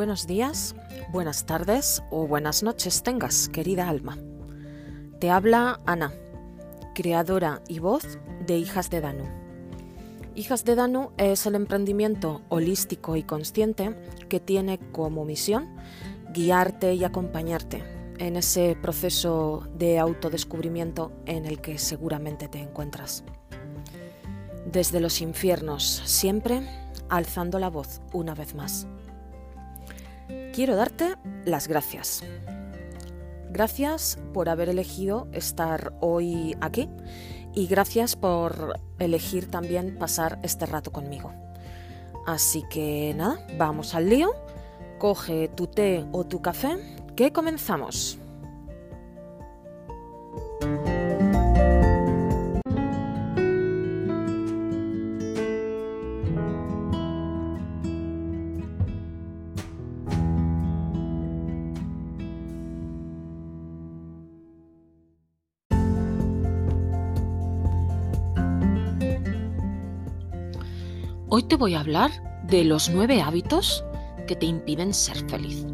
Buenos días, buenas tardes o buenas noches tengas, querida alma. Te habla Ana, creadora y voz de Hijas de Danu. Hijas de Danu es el emprendimiento holístico y consciente que tiene como misión guiarte y acompañarte en ese proceso de autodescubrimiento en el que seguramente te encuentras. Desde los infiernos, siempre alzando la voz una vez más. Quiero darte las gracias. Gracias por haber elegido estar hoy aquí y gracias por elegir también pasar este rato conmigo. Así que nada, vamos al lío. Coge tu té o tu café, que comenzamos. Hoy te voy a hablar de los nueve hábitos que te impiden ser feliz.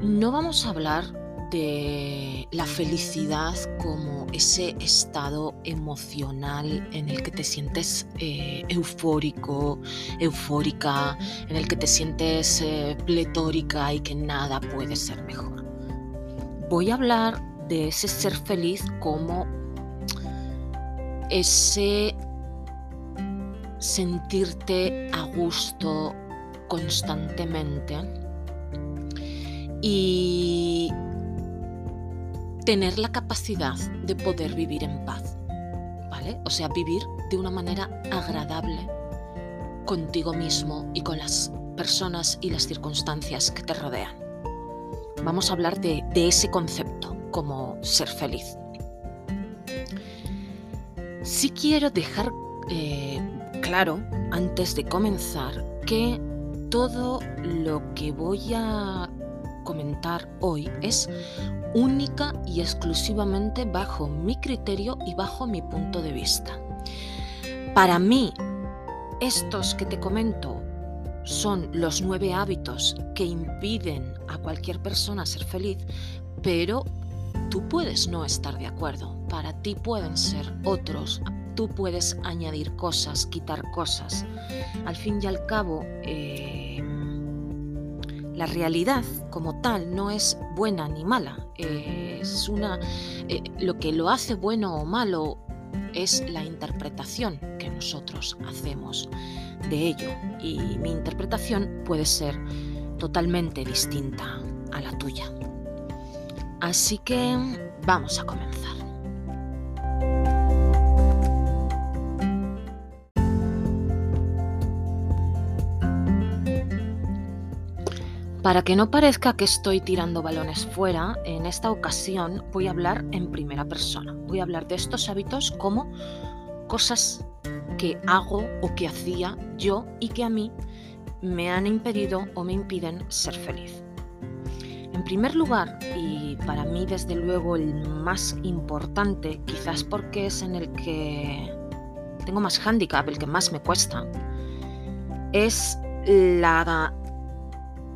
No vamos a hablar de la felicidad como ese estado emocional en el que te sientes eh, eufórico, eufórica, en el que te sientes eh, pletórica y que nada puede ser mejor. Voy a hablar de ese ser feliz como ese sentirte a gusto constantemente y tener la capacidad de poder vivir en paz, ¿vale? O sea, vivir de una manera agradable contigo mismo y con las personas y las circunstancias que te rodean. Vamos a hablar de, ese concepto como ser feliz. Si quiero dejar eh, claro, antes de comenzar, que todo lo que voy a comentar hoy es única y exclusivamente bajo mi criterio y bajo mi punto de vista. Para mí, estos que te comento son los nueve hábitos que impiden a cualquier persona ser feliz, pero tú puedes no estar de acuerdo. Para ti pueden ser otros tú puedes añadir cosas, quitar cosas. Al fin y al cabo, eh, la realidad como tal no es buena ni mala. es una, eh, lo que lo hace bueno o malo es la interpretación que nosotros hacemos de ello. Y mi interpretación puede ser totalmente distinta a la tuya. Así que vamos a comenzar. Para que no parezca que estoy tirando balones fuera, en esta ocasión voy a hablar en primera persona. Voy a hablar de estos hábitos como cosas que hago o que hacía yo y que a mí me han impedido o me impiden ser feliz. En primer lugar, y para mí desde luego el más importante, quizás porque es en el que tengo más hándicap, el que más me cuesta, es la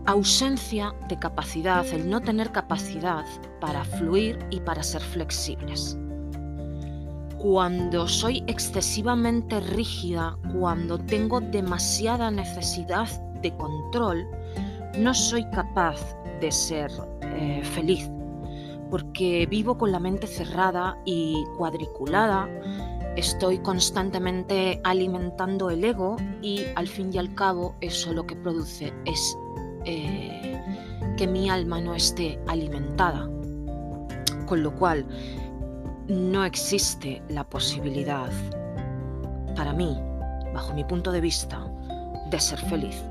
ausencia de capacidad, el no tener capacidad para fluir y para ser flexibles. Cuando soy excesivamente rígida, cuando tengo demasiada necesidad de control, no soy capaz de ser eh, feliz, porque vivo con la mente cerrada y cuadriculada, estoy constantemente alimentando el ego y al fin y al cabo eso lo que produce es eh, que mi alma no esté alimentada. Con lo cual, no existe la posibilidad, para mí, bajo mi punto de vista, de ser feliz.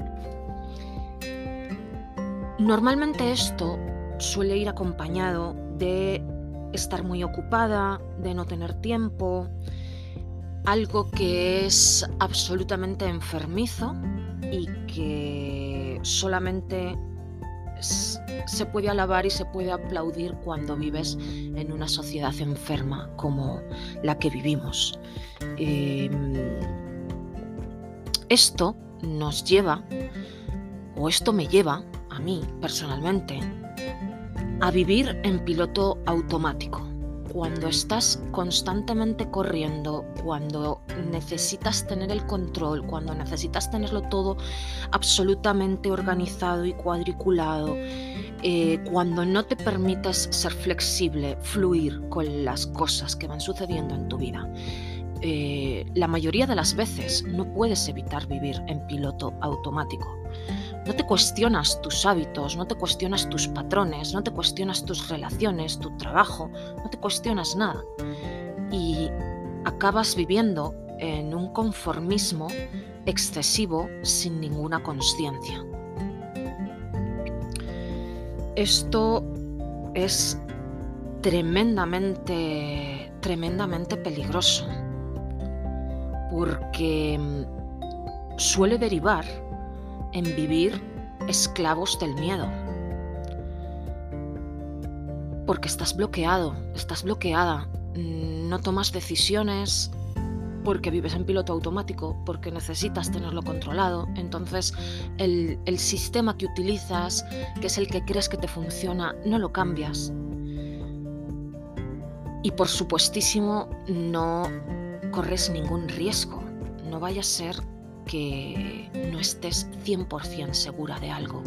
Normalmente esto suele ir acompañado de estar muy ocupada, de no tener tiempo, algo que es absolutamente enfermizo y que solamente se puede alabar y se puede aplaudir cuando vives en una sociedad enferma como la que vivimos. Em, esto nos lleva, o esto me lleva a mí personalmente, a vivir en piloto automático cuando estás constantemente corriendo, cuando necesitas tener el control, cuando necesitas tenerlo todo absolutamente organizado y cuadriculado, eh, cuando no te permites ser flexible, fluir con las cosas que van sucediendo en tu vida. Eh, la mayoría de las veces no puedes evitar vivir en piloto automático. No te cuestionas tus hábitos, no te cuestionas tus patrones, no te cuestionas tus relaciones, tu trabajo, no te cuestionas nada. Y acabas viviendo en un conformismo excesivo sin ninguna conciencia. Esto es tremendamente, tremendamente peligroso porque suele derivar en vivir esclavos del miedo. Porque estás bloqueado, estás bloqueada, no tomas decisiones porque vives en piloto automático, porque necesitas tenerlo controlado. Entonces el, el sistema que utilizas, que es el que crees que te funciona, no lo cambias. Y por supuestísimo no corres ningún riesgo. No vaya a ser que no estés 100% segura de algo.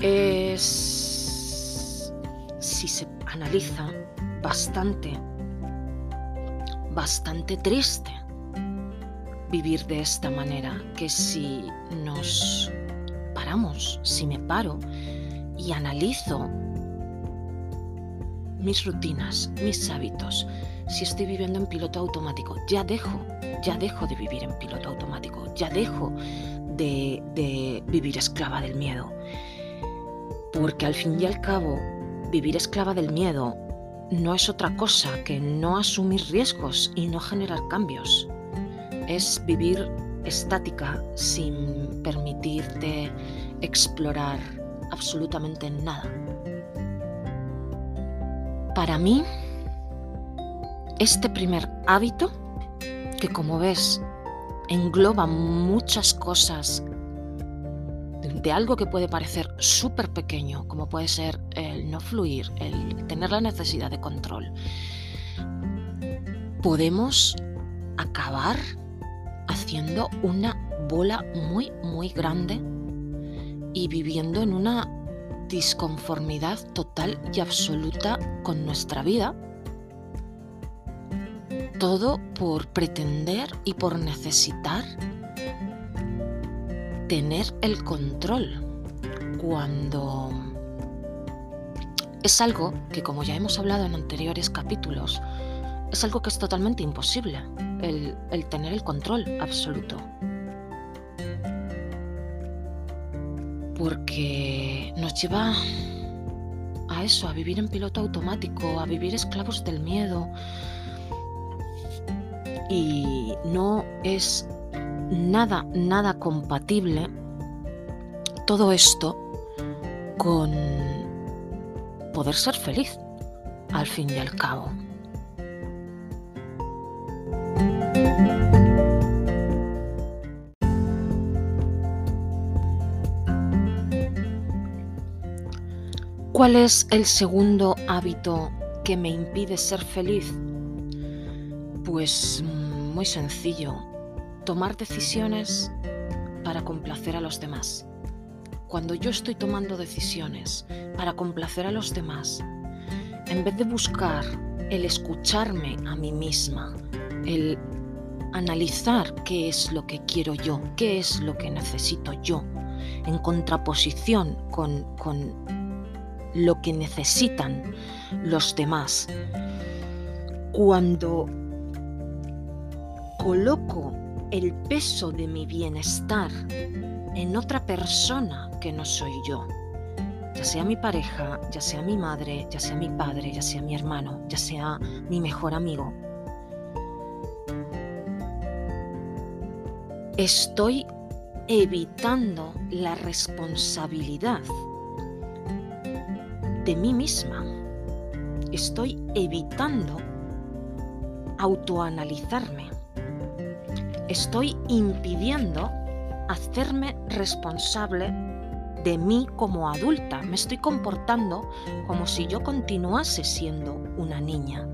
Es, si se analiza, bastante, bastante triste vivir de esta manera, que si nos paramos, si me paro y analizo mis rutinas, mis hábitos, si estoy viviendo en piloto automático, ya dejo, ya dejo de vivir en piloto automático, ya dejo de, vivir esclava del miedo. Porque al fin y al cabo, vivir esclava del miedo no es otra cosa que no asumir riesgos y no generar cambios. Es vivir estática sin permitirte explorar absolutamente nada. Para mí, este primer hábito, que como ves engloba muchas cosas de algo que puede parecer súper pequeño, como puede ser el no fluir, el tener la necesidad de control, podemos acabar haciendo una bola muy, muy grande y viviendo en una disconformidad total y absoluta con nuestra vida todo por pretender y por necesitar tener el control cuando es algo que, como ya hemos hablado en anteriores capítulos, es algo que es totalmente imposible, el, tener el control absoluto. Porque nos lleva a eso, a vivir en piloto automático, a vivir esclavos del miedo, y no es nada, nada compatible todo esto con poder ser feliz al fin y al cabo. ¿Cuál es el segundo hábito que me impide ser feliz? Pues muy sencillo, tomar decisiones para complacer a los demás. Cuando yo estoy tomando decisiones para complacer a los demás, en vez de buscar el escucharme a mí misma, el analizar qué es lo que quiero yo, qué es lo que necesito yo, en contraposición con, con lo que necesitan los demás, cuando coloco el peso de mi bienestar en otra persona que no soy yo, ya sea mi pareja, ya sea mi madre, ya sea mi padre, ya sea mi hermano, ya sea mi mejor amigo, estoy evitando la responsabilidad de mí misma. Estoy evitando autoanalizarme. Estoy impidiendo hacerme responsable de mí como adulta. Me estoy comportando como si yo continuase siendo una niña.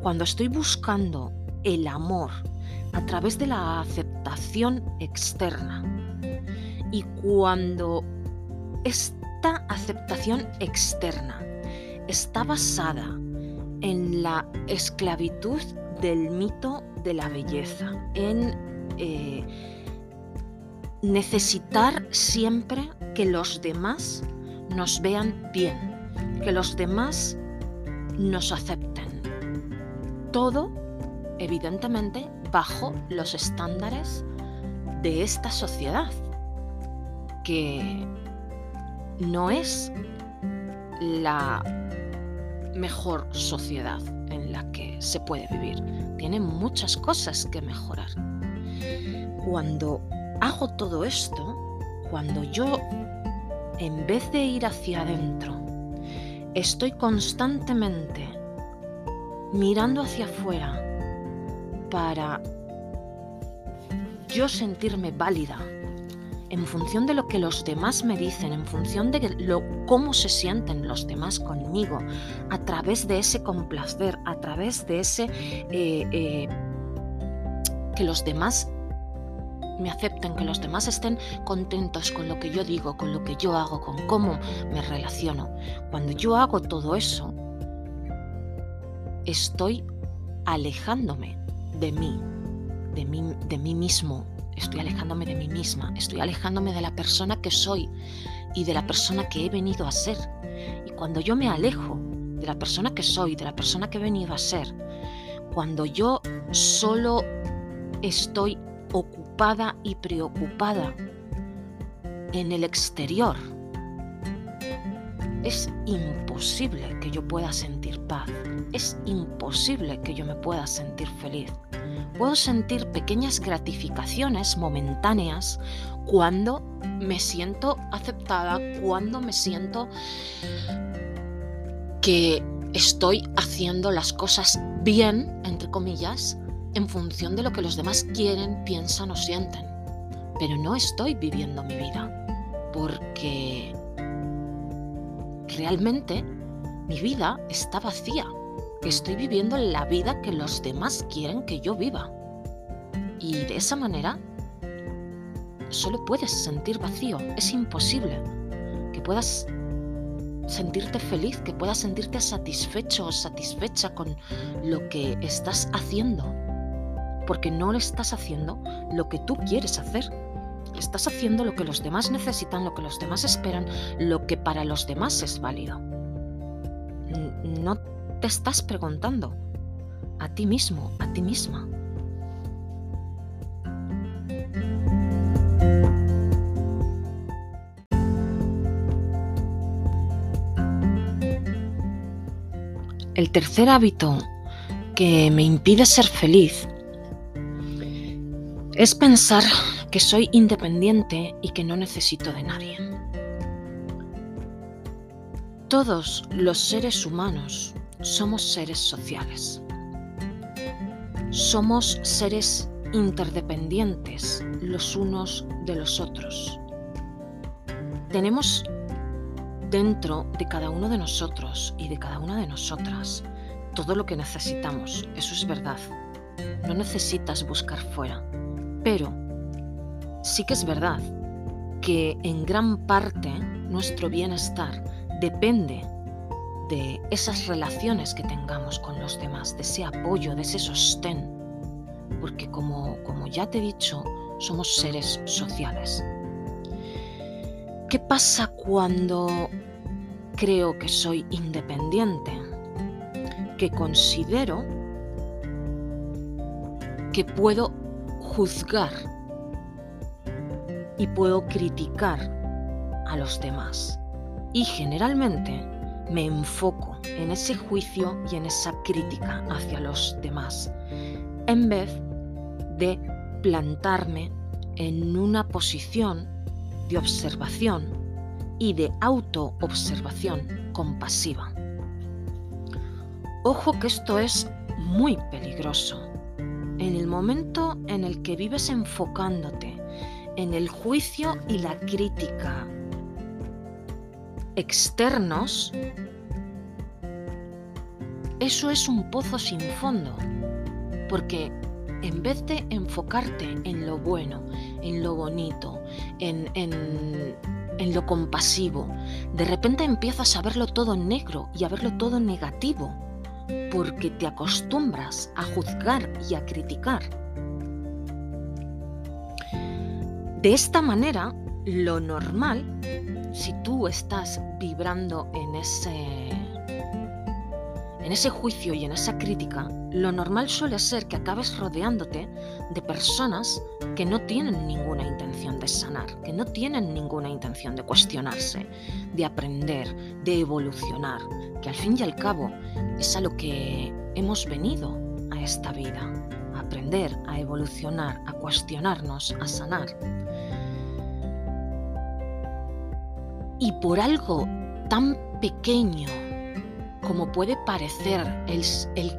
Cuando estoy buscando el amor a través de la aceptación externa y cuando esta aceptación externa está basada en la esclavitud del mito de la belleza, en eh, necesitar siempre que los demás nos vean bien, que los demás nos acepten. Todo, evidentemente, bajo los estándares de esta sociedad, que no es la mejor sociedad en la que se puede vivir. Tiene muchas cosas que mejorar. Cuando hago todo esto, cuando yo, en vez de ir hacia adentro, estoy constantemente mirando hacia afuera para yo sentirme válida en función de lo que los demás me dicen, en función de lo, cómo se sienten los demás conmigo, a través de ese complacer, a través de ese eh, eh, que los demás me acepten, que los demás estén contentos con lo que yo digo, con lo que yo hago, con cómo me relaciono. Cuando yo hago todo eso, estoy alejándome de mí, de mí, de mí mismo, estoy alejándome de mí misma, estoy alejándome de la persona que soy y de la persona que he venido a ser. Y cuando yo me alejo de la persona que soy, de la persona que he venido a ser, cuando yo solo estoy ocupada y preocupada en el exterior, es imposible que yo pueda sentir paz, es imposible que yo me pueda sentir feliz. Puedo sentir pequeñas gratificaciones momentáneas cuando me siento aceptada, cuando me siento que estoy haciendo las cosas bien, entre comillas, en función de lo que los demás quieren, piensan o sienten. Pero no estoy viviendo mi vida porque realmente mi vida está vacía. Estoy viviendo la vida que los demás quieren que yo viva. Y de esa manera solo puedes sentir vacío. Es imposible que puedas sentirte feliz, que puedas sentirte satisfecho o satisfecha con lo que estás haciendo porque no le estás haciendo lo que tú quieres hacer. Estás haciendo lo que los demás necesitan, lo que los demás esperan, lo que para los demás es válido. No te estás preguntando a ti mismo, a ti misma. El tercer hábito que me impide ser feliz es pensar que soy independiente y que no necesito de nadie. Todos los seres humanos somos seres sociales. Somos seres interdependientes los unos de los otros. Tenemos dentro de cada uno de nosotros y de cada una de nosotras todo lo que necesitamos. Eso es verdad. No necesitas buscar fuera. Pero sí que es verdad que en gran parte nuestro bienestar depende de esas relaciones que tengamos con los demás, de ese apoyo, de ese sostén. Porque como, como ya te he dicho, somos seres sociales. ¿Qué pasa cuando creo que soy independiente? Que considero que puedo juzgar y puedo criticar a los demás. Y generalmente me enfoco en ese juicio y en esa crítica hacia los demás, en vez de plantarme en una posición de observación y de autoobservación compasiva. Ojo que esto es muy peligroso. En el momento en el que vives enfocándote en el juicio y la crítica externos, eso es un pozo sin fondo, porque en vez de enfocarte en lo bueno, en lo bonito, en, en, lo compasivo, de repente empiezas a verlo todo negro y a verlo todo negativo, porque te acostumbras a juzgar y a criticar. De esta manera, lo normal, si tú estás vibrando en ese en ese juicio y en esa crítica, lo normal suele ser que acabes rodeándote de personas que no tienen ninguna intención de sanar, que no tienen ninguna intención de cuestionarse, de aprender, de evolucionar, que al fin y al cabo es a lo que hemos venido a esta vida, a aprender, a evolucionar, a cuestionarnos, a sanar. Y por algo tan pequeño como puede parecer el,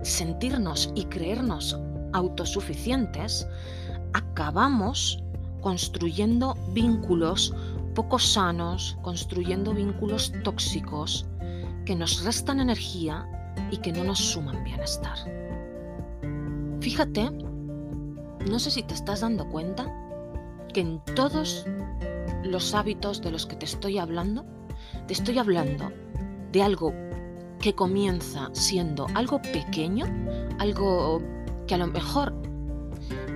sentirnos y creernos autosuficientes, acabamos construyendo vínculos poco sanos, construyendo vínculos tóxicos que nos restan energía y que no nos suman bienestar. Fíjate, no sé si te estás dando cuenta que en todos los hábitos de los que te estoy hablando, te estoy hablando de algo que comienza siendo algo pequeño, algo que a lo mejor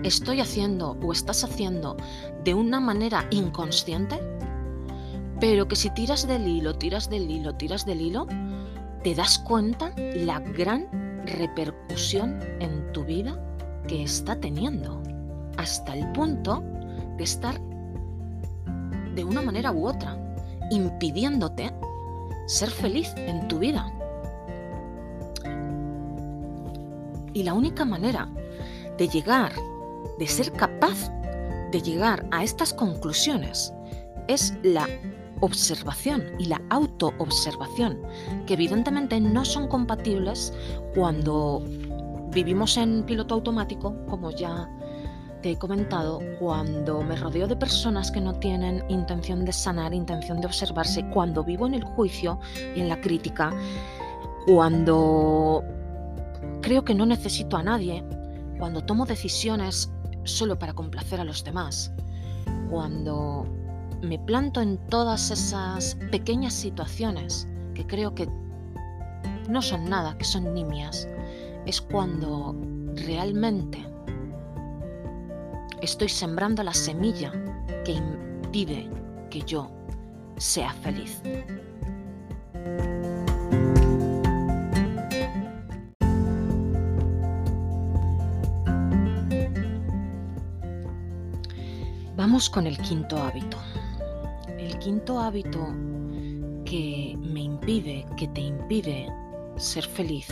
estoy haciendo o estás haciendo de una manera inconsciente, pero que si tiras del hilo, tiras del hilo, tiras del hilo, te das cuenta la gran repercusión en tu vida que está teniendo, hasta el punto de estar de una manera u otra, impidiéndote ser feliz en tu vida. Y la única manera de llegar, de ser capaz de llegar a estas conclusiones, es la observación y la autoobservación, que evidentemente no son compatibles cuando vivimos en piloto automático, como ya te he comentado, cuando me rodeo de personas que no tienen intención de sanar, intención de observarse, cuando vivo en el juicio y en la crítica, cuando Creo que no necesito a nadie cuando tomo decisiones solo para complacer a los demás, cuando me planto en todas esas pequeñas situaciones que creo que no son nada, que son nimias, es cuando realmente estoy sembrando la semilla que impide que yo sea feliz. Vamos con el quinto hábito. El quinto hábito que me impide, que te impide ser feliz,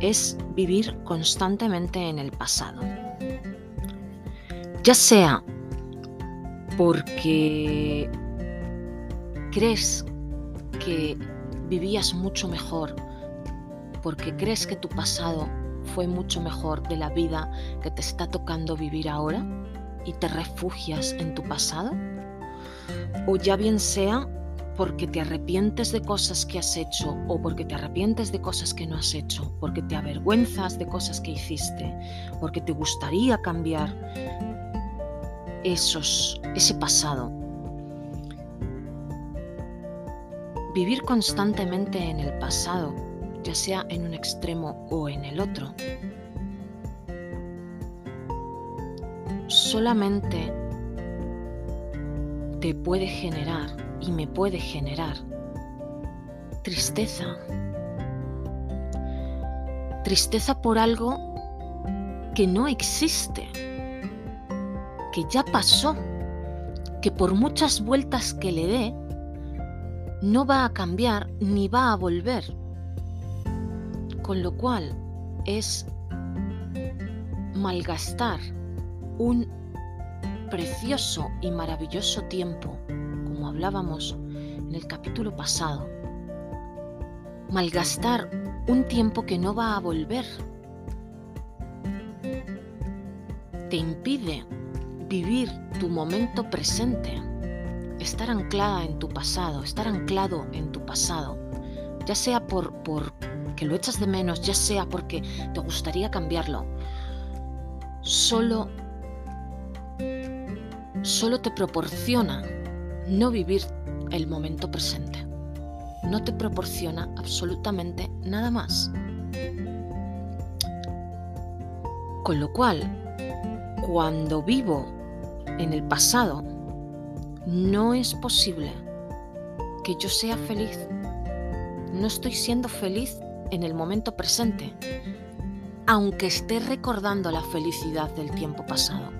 es vivir constantemente en el pasado. Ya sea porque crees que vivías mucho mejor, porque crees que tu pasado fue mucho mejor de la vida que te está tocando vivir ahora, y te refugias en tu pasado? O ya bien sea porque te arrepientes de cosas que has hecho o porque te arrepientes de cosas que no has hecho, porque te avergüenzas de cosas que hiciste, porque te gustaría cambiar esos, ese pasado. Vivir constantemente en el pasado, ya sea en un extremo o en el otro, solamente te puede generar y me puede generar tristeza. Tristeza por algo que no existe, que ya pasó, que por muchas vueltas que le dé, no va a cambiar ni va a volver. Con lo cual es malgastar un precioso y maravilloso tiempo, como hablábamos en el capítulo pasado. Malgastar un tiempo que no va a volver. Te impide vivir tu momento presente, estar anclada en tu pasado, estar anclado en tu pasado, ya sea por, por que lo echas de menos, ya sea porque te gustaría cambiarlo. Solo solo te proporciona no vivir el momento presente. No te proporciona absolutamente nada más. Con lo cual, cuando vivo en el pasado, no es posible que yo sea feliz. No estoy siendo feliz en el momento presente, aunque esté recordando la felicidad del tiempo pasado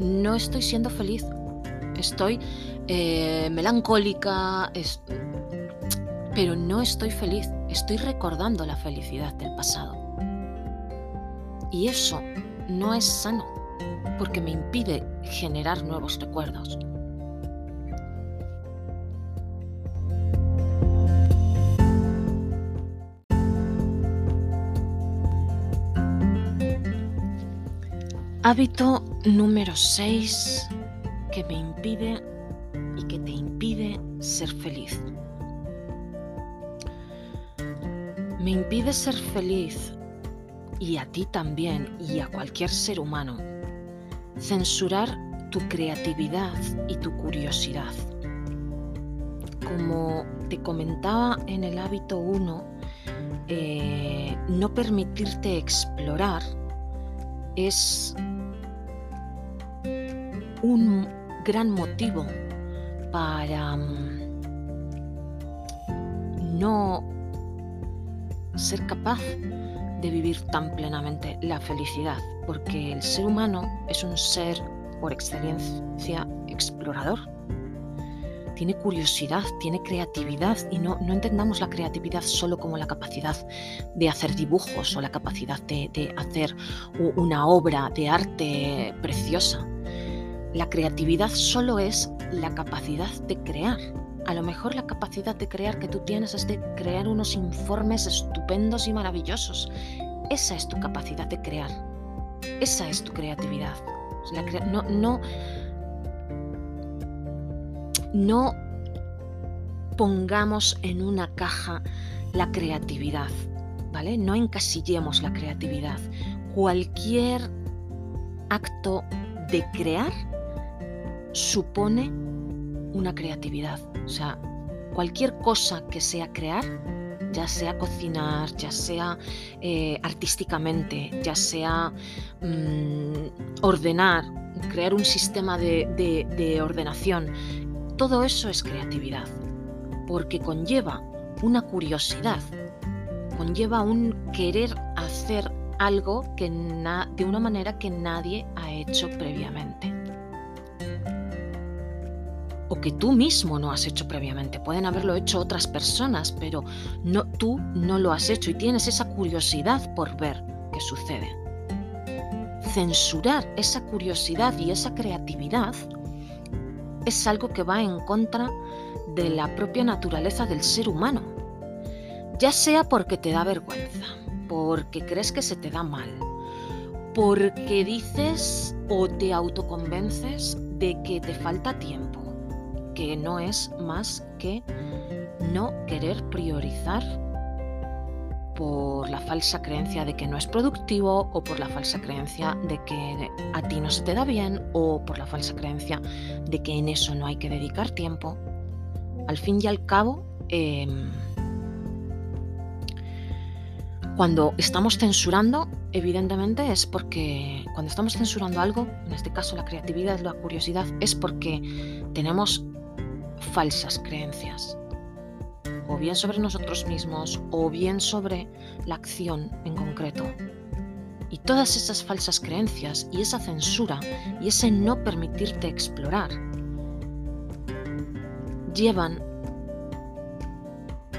no estoy siendo feliz. Estoy eh, melancólica, pero no estoy feliz. Estoy recordando la felicidad del pasado. Y eso no es sano, porque me impide generar nuevos recuerdos. Hábito número 6 que me impide y que te impide ser feliz. Me impide ser feliz y a ti también y a cualquier ser humano censurar tu creatividad y tu curiosidad. Como te comentaba en el hábito 1, eh, no permitirte explorar es un gran motivo para mm, no ser capaz de vivir tan plenamente la felicidad, porque el ser humano es un ser por excelencia explorador. Tiene curiosidad, tiene creatividad y no, no entendamos la creatividad solo como la capacidad de hacer dibujos o la capacidad de hacer una obra de arte preciosa. La creatividad solo es la capacidad de crear. A lo mejor la capacidad de crear que tú tienes es de crear unos informes estupendos y maravillosos. Esa es tu capacidad de crear. Esa es tu creatividad. no, no, no pongamos en una caja la creatividad, ¿vale? No encasillemos la creatividad. Cualquier acto de crear supone una creatividad. O sea, cualquier cosa que sea crear, ya sea cocinar, ya sea eh, artísticamente, ya sea mm, ordenar, crear un sistema de ordenación, todo eso es creatividad, porque conlleva una curiosidad, conlleva un querer hacer algo que de una manera que nadie ha hecho previamente o que tú mismo no has hecho previamente. Pueden haberlo hecho otras personas, pero tú no lo has hecho y tienes esa curiosidad por ver qué sucede. Censurar esa curiosidad y esa creatividad es algo que va en contra de la propia naturaleza del ser humano, ya sea porque te da vergüenza, porque crees que se te da mal, porque dices o te autoconvences de que te falta tiempo que no es más que no querer priorizar por la falsa creencia de que no es productivo o por la falsa creencia de que a ti no se te da bien o por la falsa creencia de que en eso no hay que dedicar tiempo. Al fin y al cabo, em, cuando estamos censurando, evidentemente es porque cuando estamos censurando algo, en este caso la creatividad, la curiosidad, es porque tenemos falsas creencias, o bien sobre nosotros mismos, o bien sobre la acción en concreto. Y todas esas falsas creencias y esa censura y ese no permitirte explorar llevan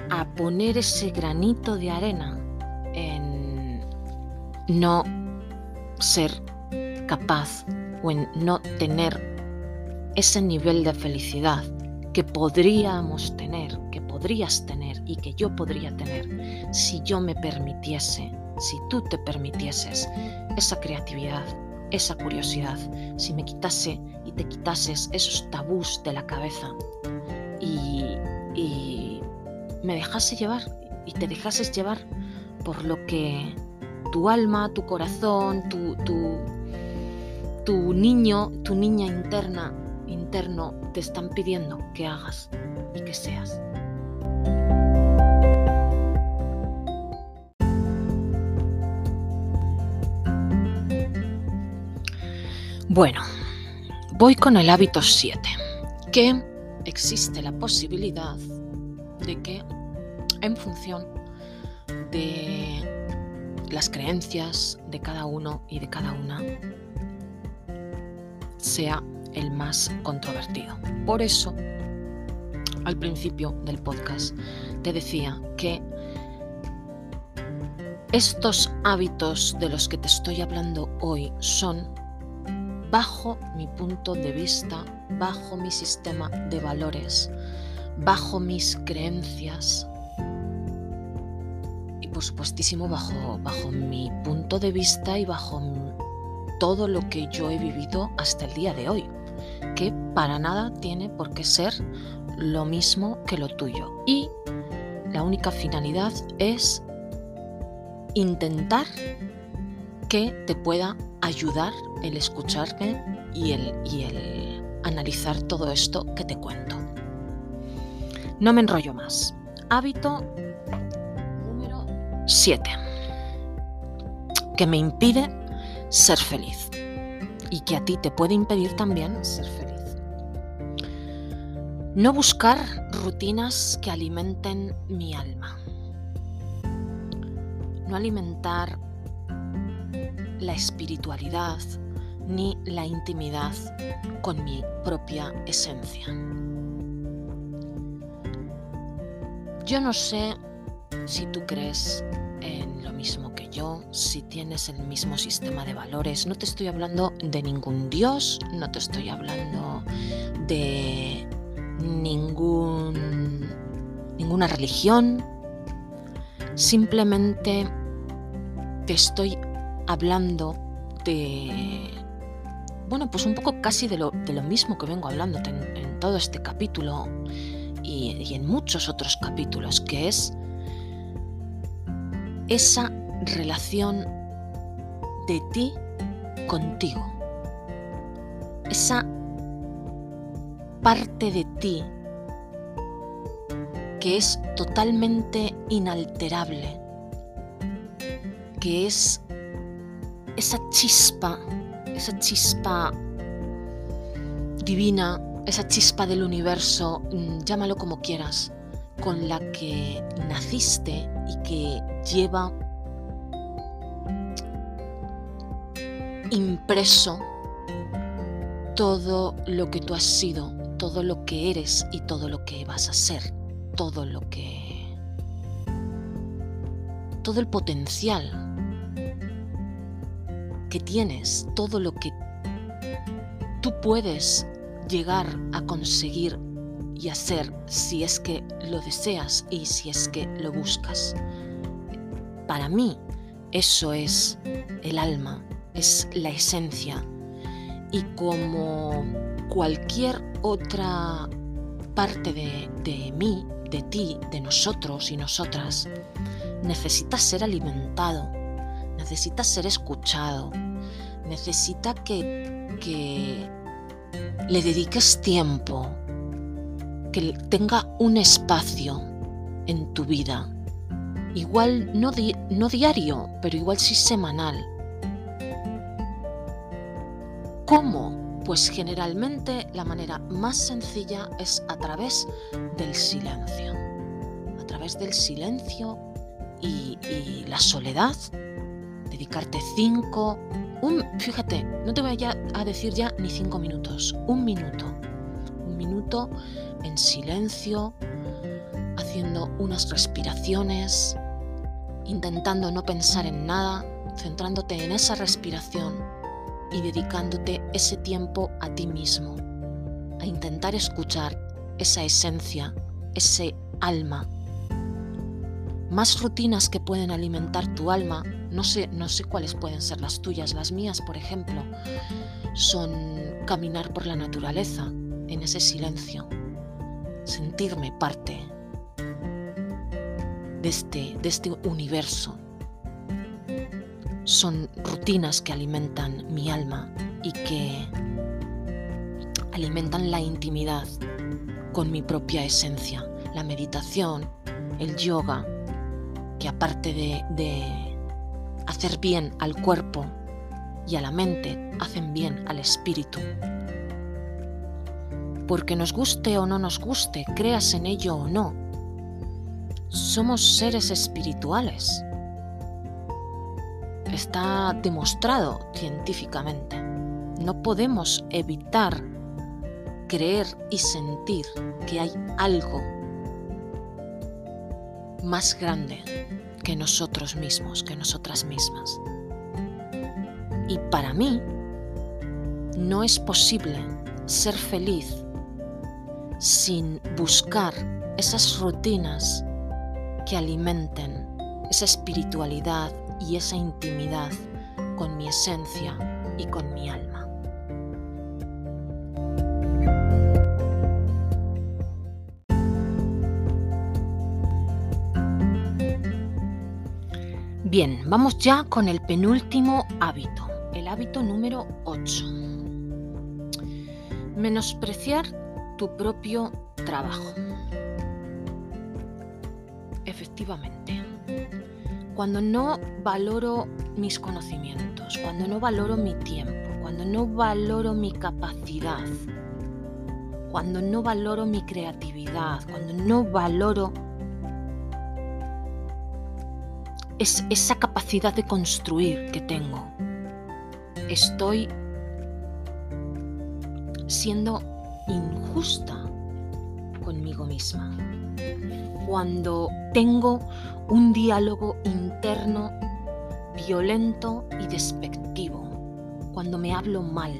a poner ese granito de arena en no ser capaz o en no tener ese nivel de felicidad que podríamos tener, que podrías tener y que yo podría tener si yo me permitiese, si tú te permitieses esa creatividad, esa curiosidad, si me quitase y te quitases esos tabús de la cabeza y, y me dejase llevar y te dejases llevar por lo que tu alma, tu corazón, tu, tu, tu niño, tu niña interna, interno te están pidiendo que hagas y que seas. Bueno, voy con el hábito 7, que existe la posibilidad de que en función de las creencias de cada uno y de cada una sea el más controvertido. Por eso, al principio del podcast, te decía que estos hábitos de los que te estoy hablando hoy son bajo mi punto de vista, bajo mi sistema de valores, bajo mis creencias y por supuestísimo bajo, bajo mi punto de vista y bajo todo lo que yo he vivido hasta el día de hoy, que para nada tiene por qué ser lo mismo que lo tuyo. Y la única finalidad es intentar que te pueda ayudar el escucharme y el, y el analizar todo esto que te cuento. No me enrollo más. Hábito número 7. Que me impide ser feliz. Y que a ti te puede impedir también ser feliz. No buscar rutinas que alimenten mi alma. No alimentar la espiritualidad ni la intimidad con mi propia esencia. Yo no sé si tú crees en mismo que yo, si tienes el mismo sistema de valores. No te estoy hablando de ningún dios, no te estoy hablando de ningún, ninguna religión. Simplemente te estoy hablando de, bueno, pues un poco casi de lo, de lo mismo que vengo hablando en, todo este capítulo y, y en muchos otros capítulos, que es esa relación de ti contigo. Esa parte de ti que es totalmente inalterable, que es esa chispa, esa chispa divina, esa chispa del universo, mm, llámalo como quieras, con la que naciste y que lleva impreso todo lo que tú has sido, todo lo que eres y todo lo que vas a ser, todo lo que... todo el potencial que tienes, todo lo que tú puedes llegar a conseguir y hacer si es que lo deseas y si es que lo buscas. Para mí eso es el alma, es la esencia y como cualquier otra parte de, de mí, de ti, de nosotros y nosotras, necesita ser alimentado necesita ser escuchado, necesita que, que le dediques tiempo, que tenga un espacio en tu vida. Igual no, no diario, pero igual sí semanal. ¿Cómo? Pues generalmente la manera más sencilla es a través del silencio. A través del silencio y la soledad dedicarte cinco, un, fíjate, no te voy a decir ya ni cinco minutos, un minuto, un minuto en silencio, haciendo unas respiraciones, intentando no pensar en nada, centrándote en esa respiración y dedicándote ese tiempo a ti mismo, a intentar escuchar esa esencia, ese alma. Más rutinas que pueden alimentar tu alma, no sé, no sé cuáles pueden ser las tuyas, las mías, por ejemplo, son caminar por la naturaleza, en ese silencio, sentirme parte de este, de este universo. Son rutinas que alimentan mi alma y que alimentan la intimidad con mi propia esencia. La meditación, el yoga, que aparte de, de hacer bien al cuerpo y a la mente, hacen bien al espíritu. Porque nos guste o no nos guste, creas en ello o no, somos seres espirituales. Está demostrado científicamente. No podemos evitar creer y sentir que hay algo más grande que nosotros mismos, que nosotras mismas. Y para mí, no es posible ser feliz sin buscar esas rutinas que alimenten esa espiritualidad y esa intimidad con mi esencia y con mi alma. Bien, vamos ya con el penúltimo hábito, el hábito número 8. Menospreciar tu propio trabajo. Efectivamente, cuando no valoro mis conocimientos, cuando no valoro mi tiempo, cuando no valoro mi capacidad, cuando no valoro mi creatividad, cuando no valoro es esa capacidad de construir que tengo. Estoy siendo injusta conmigo misma. Cuando tengo un diálogo interno violento y despectivo, cuando me hablo mal,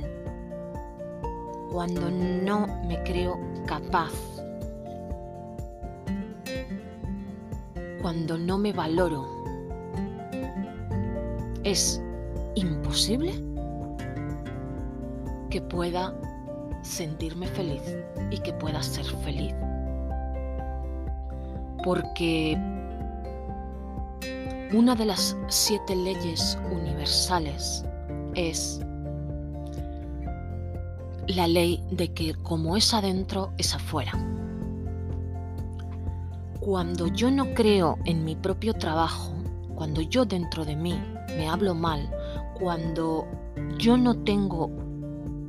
cuando no me creo capaz, cuando no me valoro, es imposible que pueda sentirme feliz y que pueda ser feliz. Porque una de las siete leyes universales es la ley de que como es adentro, es afuera. Cuando yo no creo en mi propio trabajo, cuando yo dentro de mí me hablo mal, cuando yo no tengo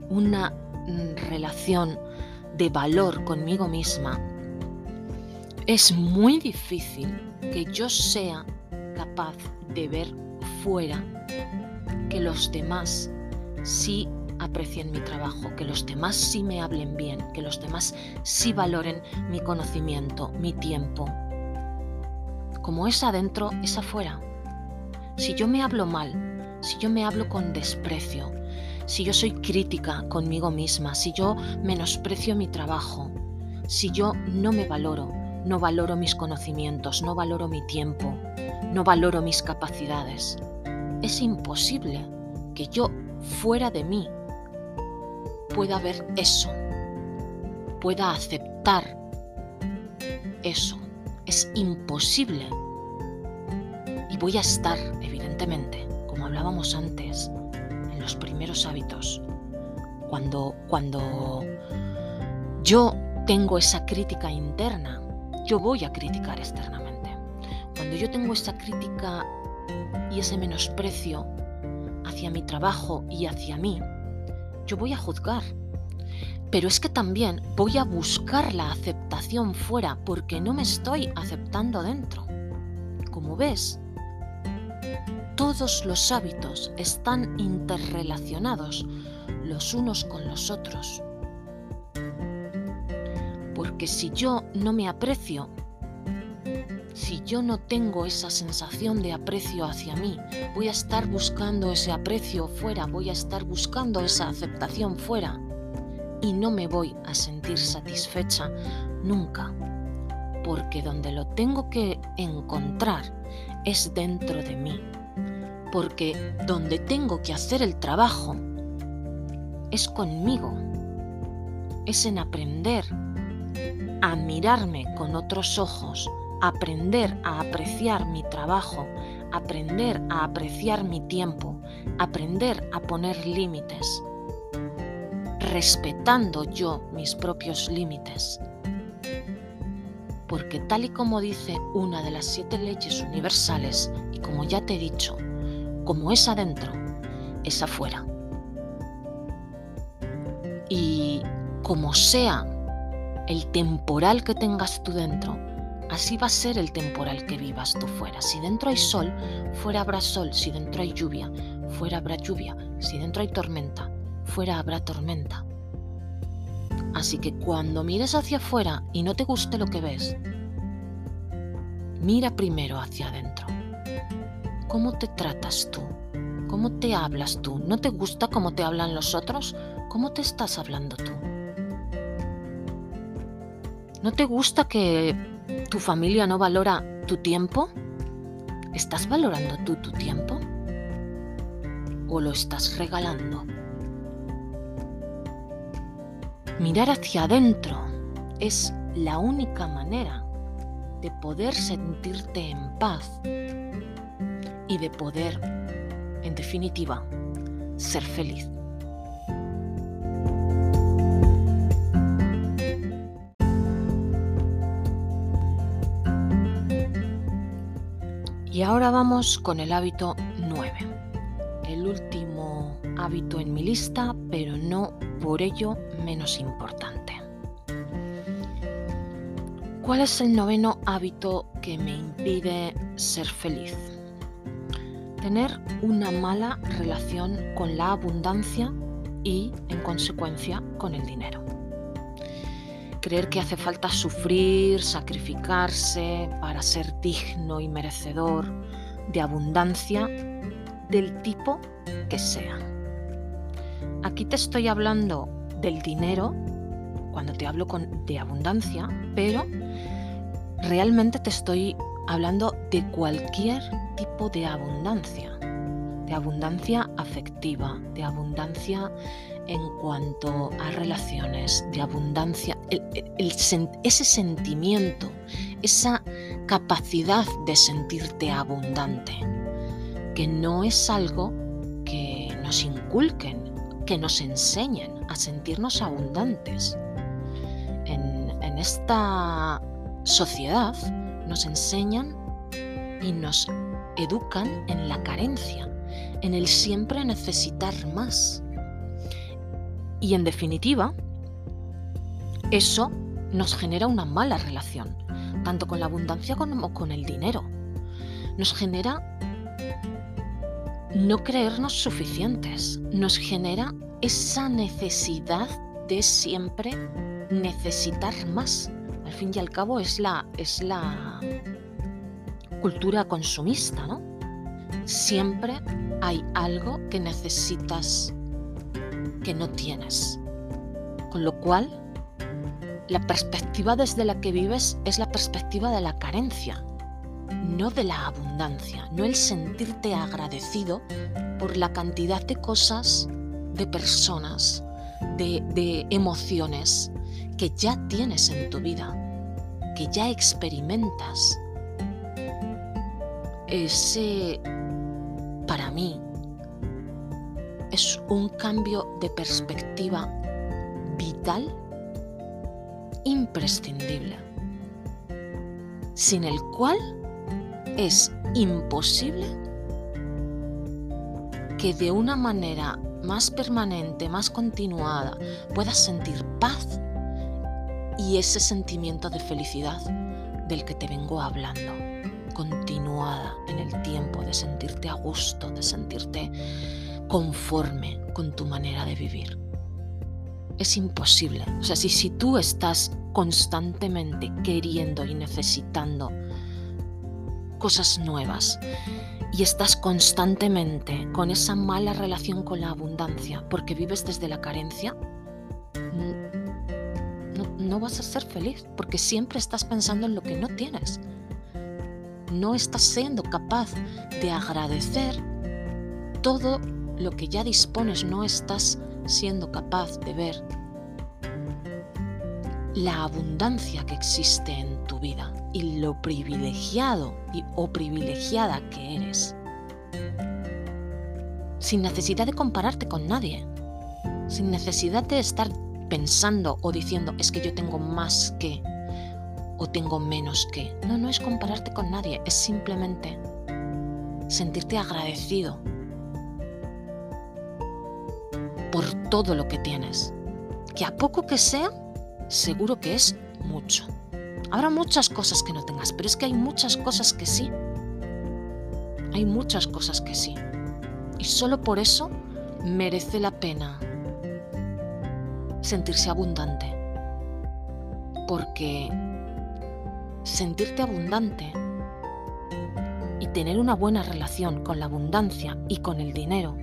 una mm, relación de valor conmigo misma, es muy difícil que yo sea capaz de ver fuera que los demás sí aprecien mi trabajo, que los demás sí me hablen bien, que los demás sí valoren mi conocimiento, mi tiempo. Como es adentro, es afuera. Si yo me hablo mal, si yo me hablo con desprecio, si yo soy crítica conmigo misma, si yo menosprecio mi trabajo, si yo no me valoro, no valoro mis conocimientos, no valoro mi tiempo, no valoro mis capacidades, es imposible que yo fuera de mí pueda ver eso, pueda aceptar eso. Es imposible. Y voy a estar, evidentemente, como hablábamos antes, en los primeros hábitos, cuando, cuando yo tengo esa crítica interna, yo voy a criticar externamente. Cuando yo tengo esa crítica y ese menosprecio hacia mi trabajo y hacia mí, yo voy a juzgar. Pero es que también voy a buscar la aceptación fuera porque no me estoy aceptando dentro. Como ves, todos los hábitos están interrelacionados los unos con los otros. Porque si yo no me aprecio, si yo no tengo esa sensación de aprecio hacia mí, voy a estar buscando ese aprecio fuera, voy a estar buscando esa aceptación fuera y no me voy a sentir satisfecha nunca. porque donde lo tengo que encontrar es dentro de mí, porque donde tengo que hacer el trabajo es conmigo, es en aprender a mirarme con otros ojos, aprender a apreciar mi trabajo, aprender a apreciar mi tiempo, aprender a poner límites, respetando yo mis propios límites. Porque tal y como dice una de las siete leyes universales, y como ya te he dicho, como es adentro, es afuera. Y como sea el temporal que tengas tú dentro, así va a ser el temporal que vivas tú fuera. Si dentro hay sol, fuera habrá sol. Si dentro hay lluvia, fuera habrá lluvia. Si dentro hay tormenta, fuera habrá tormenta. Así que cuando mires hacia afuera y no te guste lo que ves, mira primero hacia adentro. ¿Cómo te tratas tú? ¿Cómo te hablas tú? ¿No te gusta cómo te hablan los otros? ¿Cómo te estás hablando tú? ¿No te gusta que tu familia no valora tu tiempo? ¿Estás valorando tú tu tiempo? ¿O lo estás regalando? Mirar hacia adentro es la única manera de poder sentirte en paz y de poder, en definitiva, ser feliz. Y ahora vamos con el hábito 9, el último hábito en mi lista, pero no por ello menos importante. ¿Cuál es el noveno hábito que me impide ser feliz? Tener una mala relación con la abundancia y, en consecuencia, con el dinero creer que hace falta sufrir, sacrificarse para ser digno y merecedor de abundancia del tipo que sea. Aquí te estoy hablando del dinero cuando te hablo de abundancia, pero realmente te estoy hablando de cualquier tipo de abundancia, de abundancia afectiva, de abundancia en cuanto a relaciones, de abundancia, ese sentimiento, esa capacidad de sentirte abundante, que no es algo que nos inculquen, que nos enseñen a sentirnos abundantes. En, en esta sociedad nos enseñan y nos educan en la carencia, en el siempre necesitar más y en definitiva, eso nos genera una mala relación, tanto con la abundancia como con el dinero. Nos genera no creernos suficientes, nos genera esa necesidad de siempre necesitar más. Al fin y al cabo es la, es la cultura consumista, ¿no? Siempre hay algo que necesitas que no tienes. Con lo cual, la perspectiva desde la que vives es la perspectiva de la carencia, no de la abundancia, no el sentirte agradecido por la cantidad de cosas, de personas, de, emociones que ya tienes en tu vida, que ya experimentas. Ese, para mí, es un cambio de perspectiva vital imprescindible, sin el cual es imposible que de una manera más permanente, más continuada, puedas sentir paz y ese sentimiento de felicidad del que te vengo hablando, continuada en el tiempo, de sentirte a gusto, de sentirte conforme con tu manera de vivir. Es imposible. O sea, si, tú estás constantemente queriendo y necesitando cosas nuevas y estás constantemente con esa mala relación con la abundancia porque vives desde la carencia, no, no vas a ser feliz porque siempre estás pensando en lo que no tienes. No estás siendo capaz de agradecer todo lo que ya dispones, no estás siendo capaz de ver la abundancia que existe en tu vida y lo privilegiado y, o privilegiada que eres. Sin necesidad de compararte con nadie, sin necesidad de estar pensando o diciendo es que yo tengo más que o tengo menos que. No, no es compararte con nadie, es simplemente sentirte agradecido por todo lo que tienes. Que a poco que sea, seguro que es mucho. Habrá muchas cosas que no tengas, pero es que hay muchas cosas que sí. Hay muchas cosas que sí. Y solo por eso merece la pena sentirse abundante. Porque sentirte abundante y tener una buena relación con la abundancia y con el dinero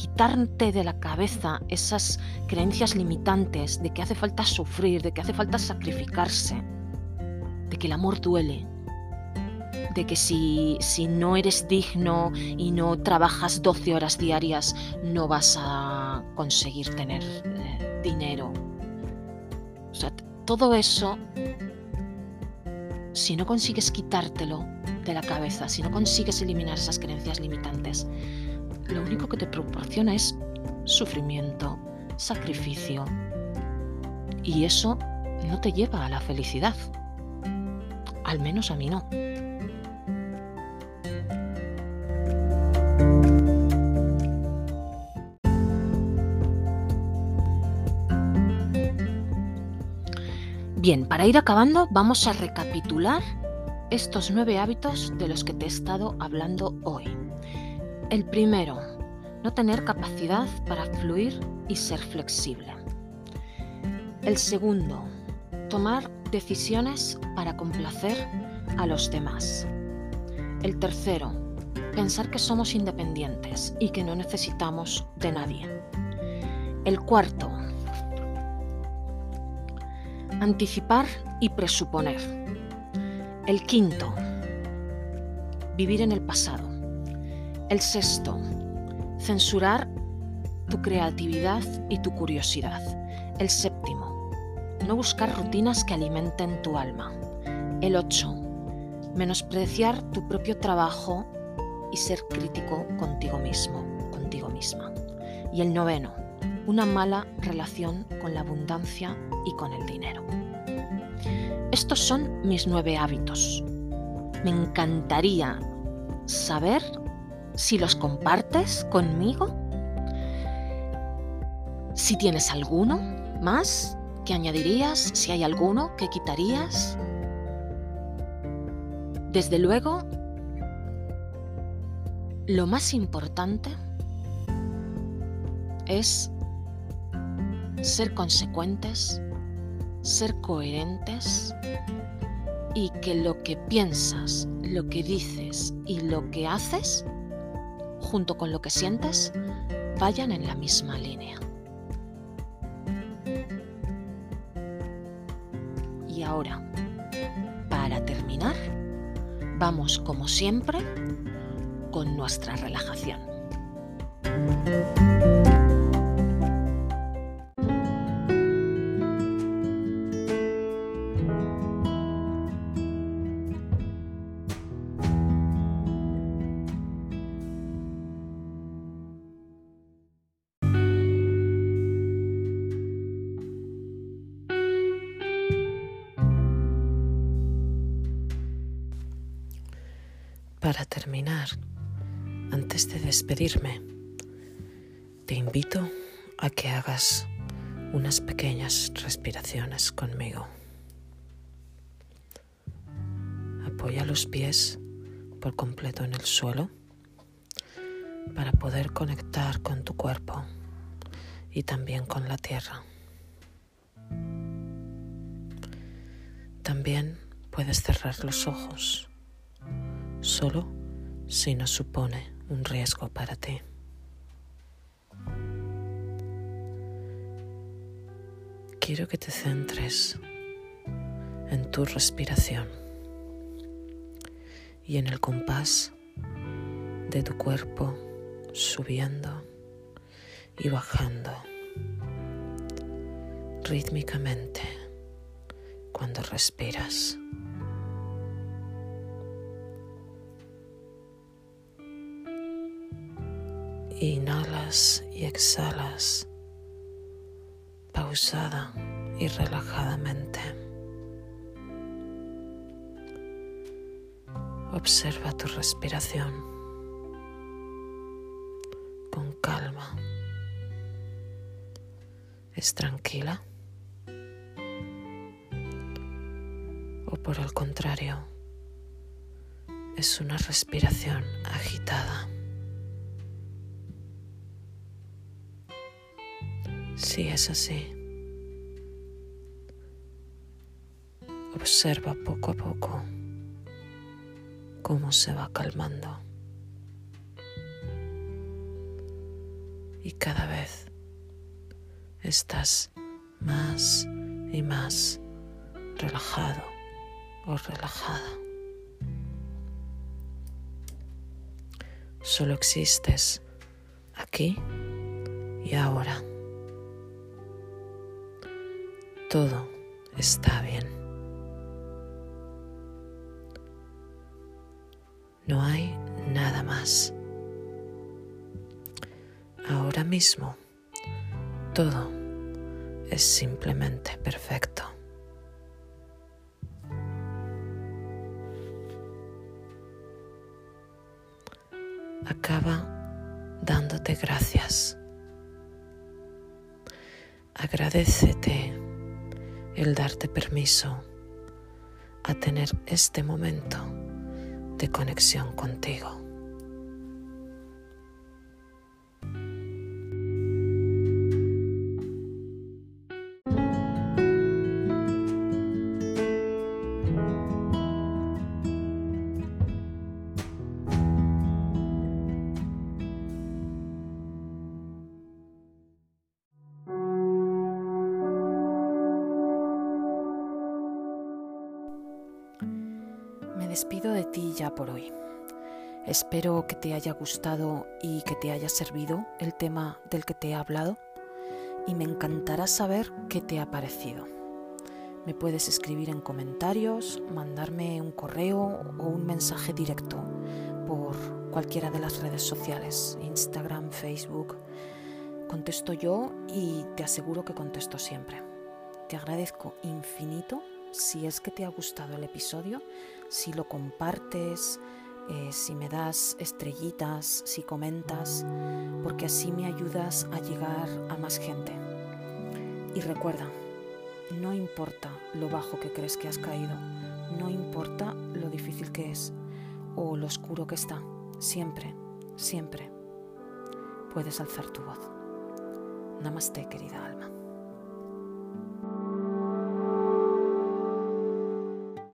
quitarte de la cabeza esas creencias limitantes de que hace falta sufrir, de que hace falta sacrificarse, de que el amor duele, de que si, si no eres digno y no trabajas 12 horas diarias no vas a conseguir tener eh, dinero. O sea, todo eso, si no consigues quitártelo de la cabeza, si no consigues eliminar esas creencias limitantes, lo único que te proporciona es sufrimiento, sacrificio. Y eso no te lleva a la felicidad. Al menos a mí no. Bien, para ir acabando vamos a recapitular estos nueve hábitos de los que te he estado hablando hoy. El primero, no tener capacidad para fluir y ser flexible. El segundo, tomar decisiones para complacer a los demás. El tercero, pensar que somos independientes y que no necesitamos de nadie. El cuarto, anticipar y presuponer. El quinto, vivir en el pasado. El sexto, censurar tu creatividad y tu curiosidad. El séptimo, no buscar rutinas que alimenten tu alma. El ocho, menospreciar tu propio trabajo y ser crítico contigo mismo, contigo misma. Y el noveno, una mala relación con la abundancia y con el dinero. Estos son mis nueve hábitos. Me encantaría saber si los compartes conmigo, si tienes alguno más que añadirías, si hay alguno que quitarías. Desde luego, lo más importante es ser consecuentes, ser coherentes y que lo que piensas, lo que dices y lo que haces junto con lo que sientes, vayan en la misma línea. Y ahora, para terminar, vamos como siempre con nuestra relajación. Para terminar, antes de despedirme, te invito a que hagas unas pequeñas respiraciones conmigo. Apoya los pies por completo en el suelo para poder conectar con tu cuerpo y también con la tierra. También puedes cerrar los ojos solo si no supone un riesgo para ti. quiero que te centres en tu respiración y en el compás de tu cuerpo subiendo y bajando rítmicamente cuando respiras. Inhalas y exhalas pausada y relajadamente. Observa tu respiración con calma. ¿Es tranquila? ¿O por el contrario, es una respiración agitada? Si es así, observa poco a poco cómo se va calmando. Y cada vez estás más y más relajado o relajada. Solo existes aquí y ahora. Todo está bien. No hay nada más. Ahora mismo todo es simplemente perfecto. Acaba dándote gracias. Agradecete el darte permiso a tener este momento de conexión contigo. Que te haya gustado y que te haya servido el tema del que te he hablado y me encantará saber qué te ha parecido. Me puedes escribir en comentarios, mandarme un correo o un mensaje directo por cualquiera de las redes sociales, Instagram, Facebook. Contesto yo y te aseguro que contesto siempre. Te agradezco infinito si es que te ha gustado el episodio, si lo compartes, eh, si me das estrellitas, si comentas, porque así me ayudas a llegar a más gente. Y recuerda, no importa lo bajo que crees que has caído, no importa lo difícil que es o lo oscuro que está, siempre, siempre puedes alzar tu voz. Namaste, querida alma.